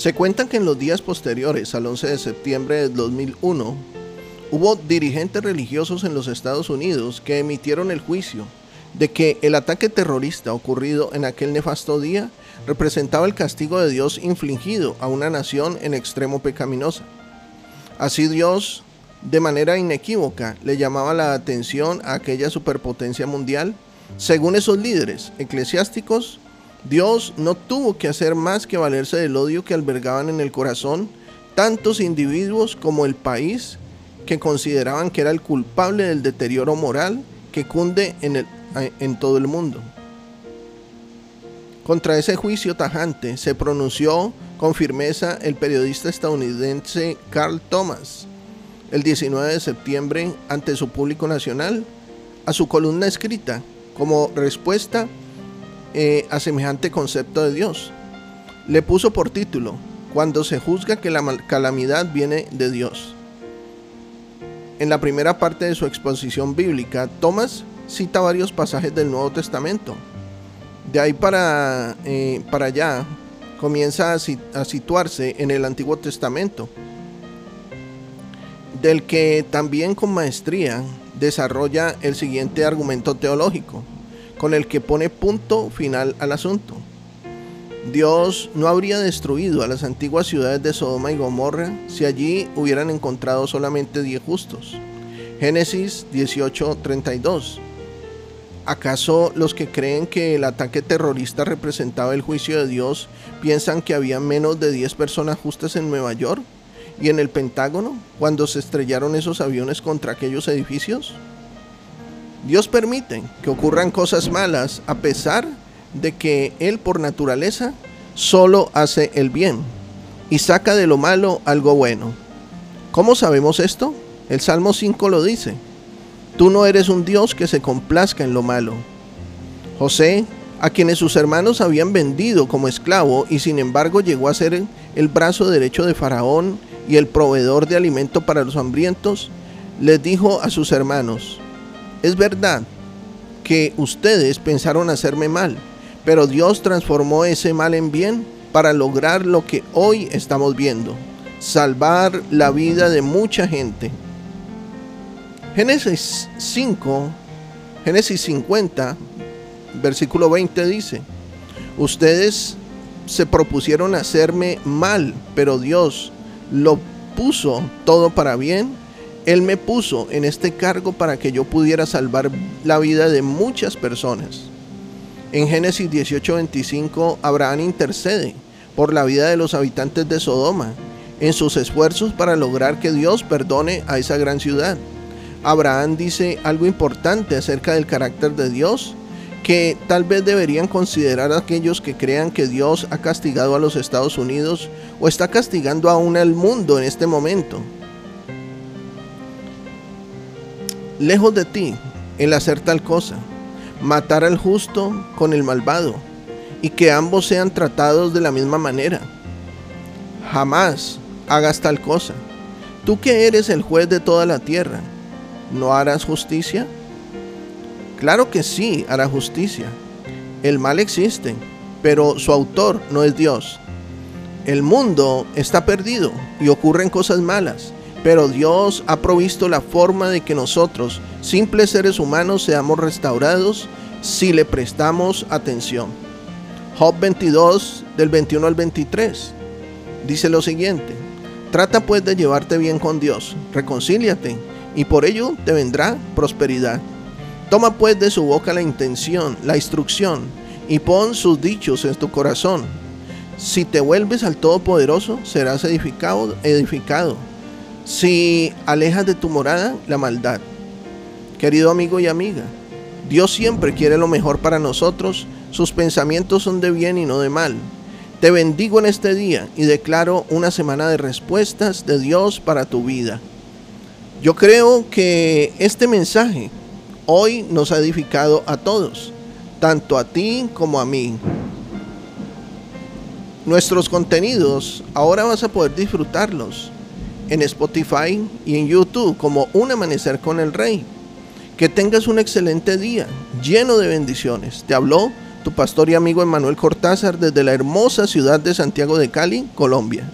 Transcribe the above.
Se cuenta que en los días posteriores al 11 de septiembre de 2001, hubo dirigentes religiosos en los Estados Unidos que emitieron el juicio de que el ataque terrorista ocurrido en aquel nefasto día representaba el castigo de Dios infligido a una nación en extremo pecaminosa. Así Dios, de manera inequívoca, le llamaba la atención a aquella superpotencia mundial. Según esos líderes eclesiásticos, Dios no tuvo que hacer más que valerse del odio que albergaban en el corazón tantos individuos como el país que consideraban que era el culpable del deterioro moral que cunde en, en todo el mundo. Contra ese juicio tajante se pronunció con firmeza el periodista estadounidense Carl Thomas el 19 de septiembre ante su público nacional a su columna escrita como respuesta eh, a semejante concepto de Dios. Le puso por título, Cuando se juzga que la calamidad viene de Dios. En la primera parte de su exposición bíblica, Thomas cita varios pasajes del Nuevo Testamento. De ahí para, eh, para allá comienza a situarse en el Antiguo Testamento, del que también con maestría desarrolla el siguiente argumento teológico con el que pone punto final al asunto. Dios no habría destruido a las antiguas ciudades de Sodoma y Gomorra si allí hubieran encontrado solamente diez justos. Génesis 18:32. ¿Acaso los que creen que el ataque terrorista representaba el juicio de Dios piensan que había menos de 10 personas justas en Nueva York y en el Pentágono cuando se estrellaron esos aviones contra aquellos edificios? Dios permite que ocurran cosas malas a pesar de que Él por naturaleza solo hace el bien y saca de lo malo algo bueno. ¿Cómo sabemos esto? El Salmo 5 lo dice. Tú no eres un Dios que se complazca en lo malo. José, a quienes sus hermanos habían vendido como esclavo y sin embargo llegó a ser el brazo derecho de Faraón y el proveedor de alimento para los hambrientos, les dijo a sus hermanos, es verdad que ustedes pensaron hacerme mal, pero Dios transformó ese mal en bien para lograr lo que hoy estamos viendo, salvar la vida de mucha gente. Génesis 5, Génesis 50, versículo 20 dice, ustedes se propusieron hacerme mal, pero Dios lo puso todo para bien él me puso en este cargo para que yo pudiera salvar la vida de muchas personas. En Génesis 18:25, Abraham intercede por la vida de los habitantes de Sodoma en sus esfuerzos para lograr que Dios perdone a esa gran ciudad. Abraham dice algo importante acerca del carácter de Dios que tal vez deberían considerar aquellos que crean que Dios ha castigado a los Estados Unidos o está castigando aún al mundo en este momento. Lejos de ti el hacer tal cosa, matar al justo con el malvado, y que ambos sean tratados de la misma manera. Jamás hagas tal cosa. Tú que eres el juez de toda la tierra, ¿no harás justicia? Claro que sí, hará justicia. El mal existe, pero su autor no es Dios. El mundo está perdido y ocurren cosas malas pero Dios ha provisto la forma de que nosotros, simples seres humanos, seamos restaurados si le prestamos atención. Job 22 del 21 al 23 dice lo siguiente, trata pues de llevarte bien con Dios, reconcíliate y por ello te vendrá prosperidad. Toma pues de su boca la intención, la instrucción y pon sus dichos en tu corazón. Si te vuelves al Todopoderoso, serás edificado, edificado si alejas de tu morada la maldad. Querido amigo y amiga, Dios siempre quiere lo mejor para nosotros, sus pensamientos son de bien y no de mal. Te bendigo en este día y declaro una semana de respuestas de Dios para tu vida. Yo creo que este mensaje hoy nos ha edificado a todos, tanto a ti como a mí. Nuestros contenidos ahora vas a poder disfrutarlos en Spotify y en YouTube como Un Amanecer con el Rey. Que tengas un excelente día, lleno de bendiciones. Te habló Tu pastor y amigo Emanuel Cortázar desde la hermosa ciudad de Santiago de Cali, Colombia.